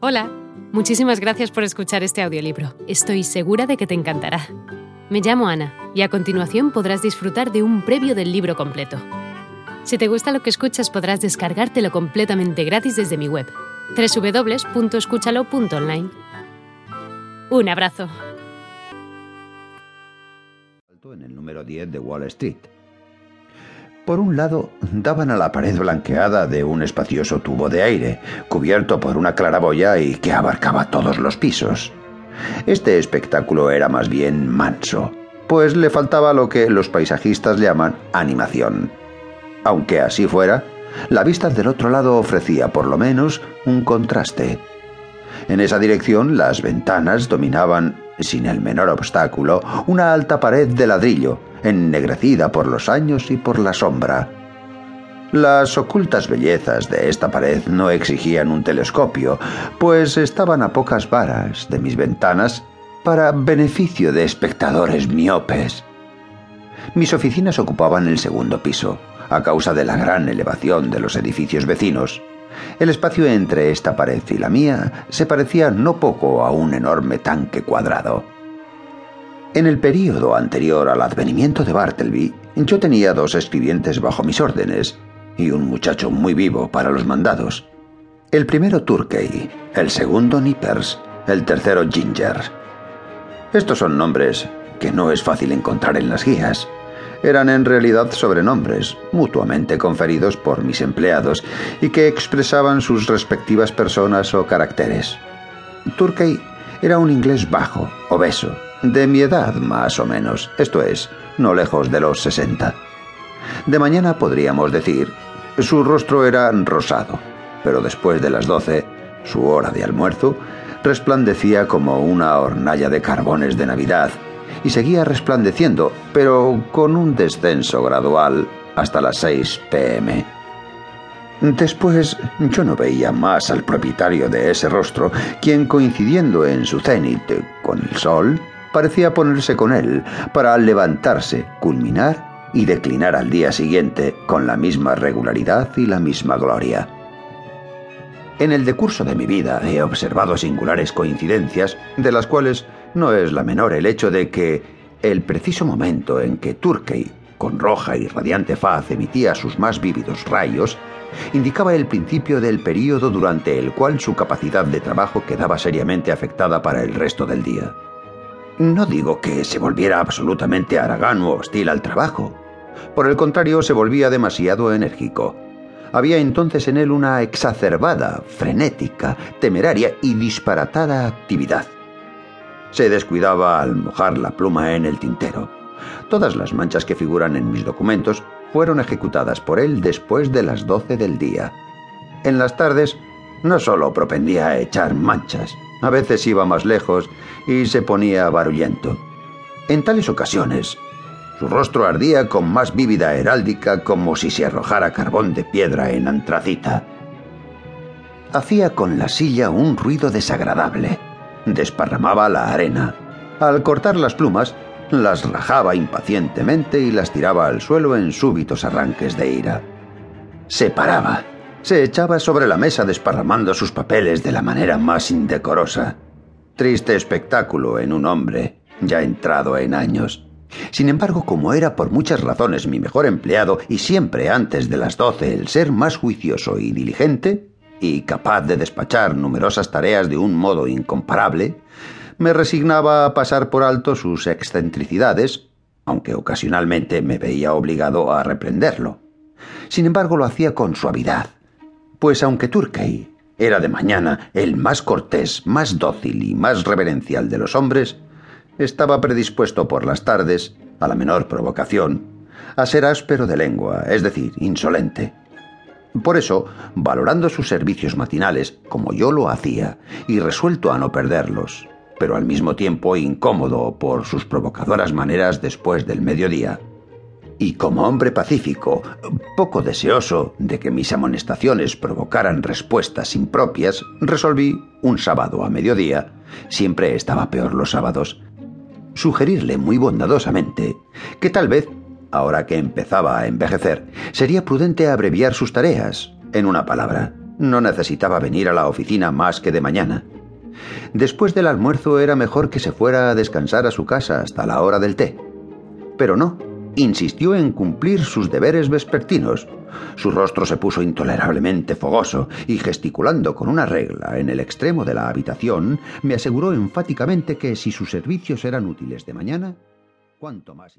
Hola, muchísimas gracias por escuchar este audiolibro. Estoy segura de que te encantará. Me llamo Ana y a continuación podrás disfrutar de un previo del libro completo. Si te gusta lo que escuchas podrás descargártelo completamente gratis desde mi web, www.escúchalo.online. Un abrazo. En el número 10 de Wall Street. Por un lado, daban a la pared blanqueada de un espacioso tubo de aire, cubierto por una claraboya y que abarcaba todos los pisos. Este espectáculo era más bien manso, pues le faltaba lo que los paisajistas llaman animación. Aunque así fuera, la vista del otro lado ofrecía por lo menos un contraste. En esa dirección las ventanas dominaban, sin el menor obstáculo, una alta pared de ladrillo, ennegrecida por los años y por la sombra. Las ocultas bellezas de esta pared no exigían un telescopio, pues estaban a pocas varas de mis ventanas para beneficio de espectadores miopes. Mis oficinas ocupaban el segundo piso, a causa de la gran elevación de los edificios vecinos. El espacio entre esta pared y la mía se parecía no poco a un enorme tanque cuadrado. En el período anterior al advenimiento de Bartleby, yo tenía dos escribientes bajo mis órdenes y un muchacho muy vivo para los mandados. El primero Turkey, el segundo Nippers, el tercero Ginger. Estos son nombres que no es fácil encontrar en las guías. Eran en realidad sobrenombres, mutuamente conferidos por mis empleados, y que expresaban sus respectivas personas o caracteres. Turkey era un inglés bajo, obeso, de mi edad más o menos, esto es, no lejos de los sesenta. De mañana podríamos decir, su rostro era rosado, pero después de las doce, su hora de almuerzo, resplandecía como una hornalla de carbones de Navidad, y seguía resplandeciendo, pero con un descenso gradual hasta las seis pm. Después yo no veía más al propietario de ese rostro, quien coincidiendo en su cenit con el sol, parecía ponerse con él para levantarse, culminar y declinar al día siguiente con la misma regularidad y la misma gloria. En el decurso de mi vida he observado singulares coincidencias, de las cuales no es la menor el hecho de que el preciso momento en que Turkey, con roja y radiante faz, emitía sus más vívidos rayos, indicaba el principio del período durante el cual su capacidad de trabajo quedaba seriamente afectada para el resto del día. No digo que se volviera absolutamente haragán o hostil al trabajo. Por el contrario, se volvía demasiado enérgico. Había entonces en él una exacerbada, frenética, temeraria y disparatada actividad. Se descuidaba al mojar la pluma en el tintero. Todas las manchas que figuran en mis documentos fueron ejecutadas por él después de las doce del día. En las tardes no solo propendía a echar manchas, a veces iba más lejos y se ponía barullento. En tales ocasiones, su rostro ardía con más vívida heráldica como si se arrojara carbón de piedra en antracita. Hacía con la silla un ruido desagradable. Desparramaba la arena. Al cortar las plumas, las rajaba impacientemente y las tiraba al suelo en súbitos arranques de ira. Se paraba se echaba sobre la mesa desparramando sus papeles de la manera más indecorosa. Triste espectáculo en un hombre, ya entrado en años. Sin embargo, como era por muchas razones mi mejor empleado y siempre antes de las doce el ser más juicioso y diligente, y capaz de despachar numerosas tareas de un modo incomparable, me resignaba a pasar por alto sus excentricidades, aunque ocasionalmente me veía obligado a reprenderlo. Sin embargo, lo hacía con suavidad, pues aunque Turkey era de mañana el más cortés, más dócil y más reverencial de los hombres, estaba predispuesto por las tardes, a la menor provocación, a ser áspero de lengua, es decir, insolente. Por eso, valorando sus servicios matinales, como yo lo hacía, y resuelto a no perderlos, pero al mismo tiempo incómodo por sus provocadoras maneras después del mediodía, y como hombre pacífico, poco deseoso de que mis amonestaciones provocaran respuestas impropias, resolví, un sábado a mediodía, siempre estaba peor los sábados, sugerirle muy bondadosamente que tal vez, ahora que empezaba a envejecer, sería prudente abreviar sus tareas, en una palabra, No necesitaba venir a la oficina más que de mañana. Después del almuerzo era mejor que se fuera a descansar a su casa hasta la hora del té. Pero no, insistió en cumplir sus deberes vespertinos. Su rostro se puso intolerablemente fogoso y gesticulando con una regla en el extremo de la habitación, me aseguró enfáticamente que si sus servicios eran útiles de mañana, cuanto más.